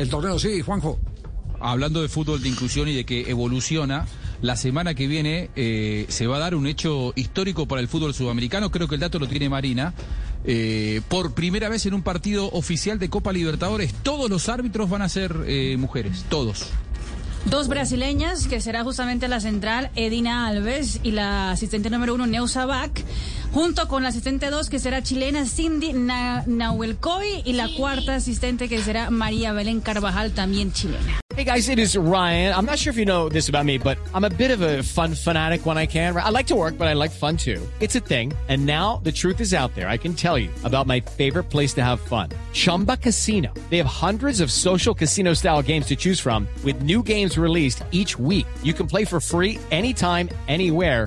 el torneo. Sí, Juanjo. Hablando de fútbol de inclusión y de que evoluciona, la semana que viene eh, se va a dar un hecho histórico para el fútbol sudamericano. Creo que el dato lo tiene Marina. Eh, por primera vez en un partido oficial de Copa Libertadores, todos los árbitros van a ser eh, mujeres, todos. Dos brasileñas, que será justamente la central Edina Alves y la asistente número uno Neusa Bach, junto con la asistente dos, que será chilena Cindy Na Nahuelcoy, y la cuarta asistente, que será María Belén Carvajal, también chilena. Hey guys, it is Ryan. I'm not sure if you know this about me, but I'm a bit of a fun fanatic when I can. I like to work, but I like fun too. It's a thing. And now the truth is out there. I can tell you about my favorite place to have fun. Chumba Casino. They have hundreds of social casino style games to choose from with new games released each week. You can play for free anytime, anywhere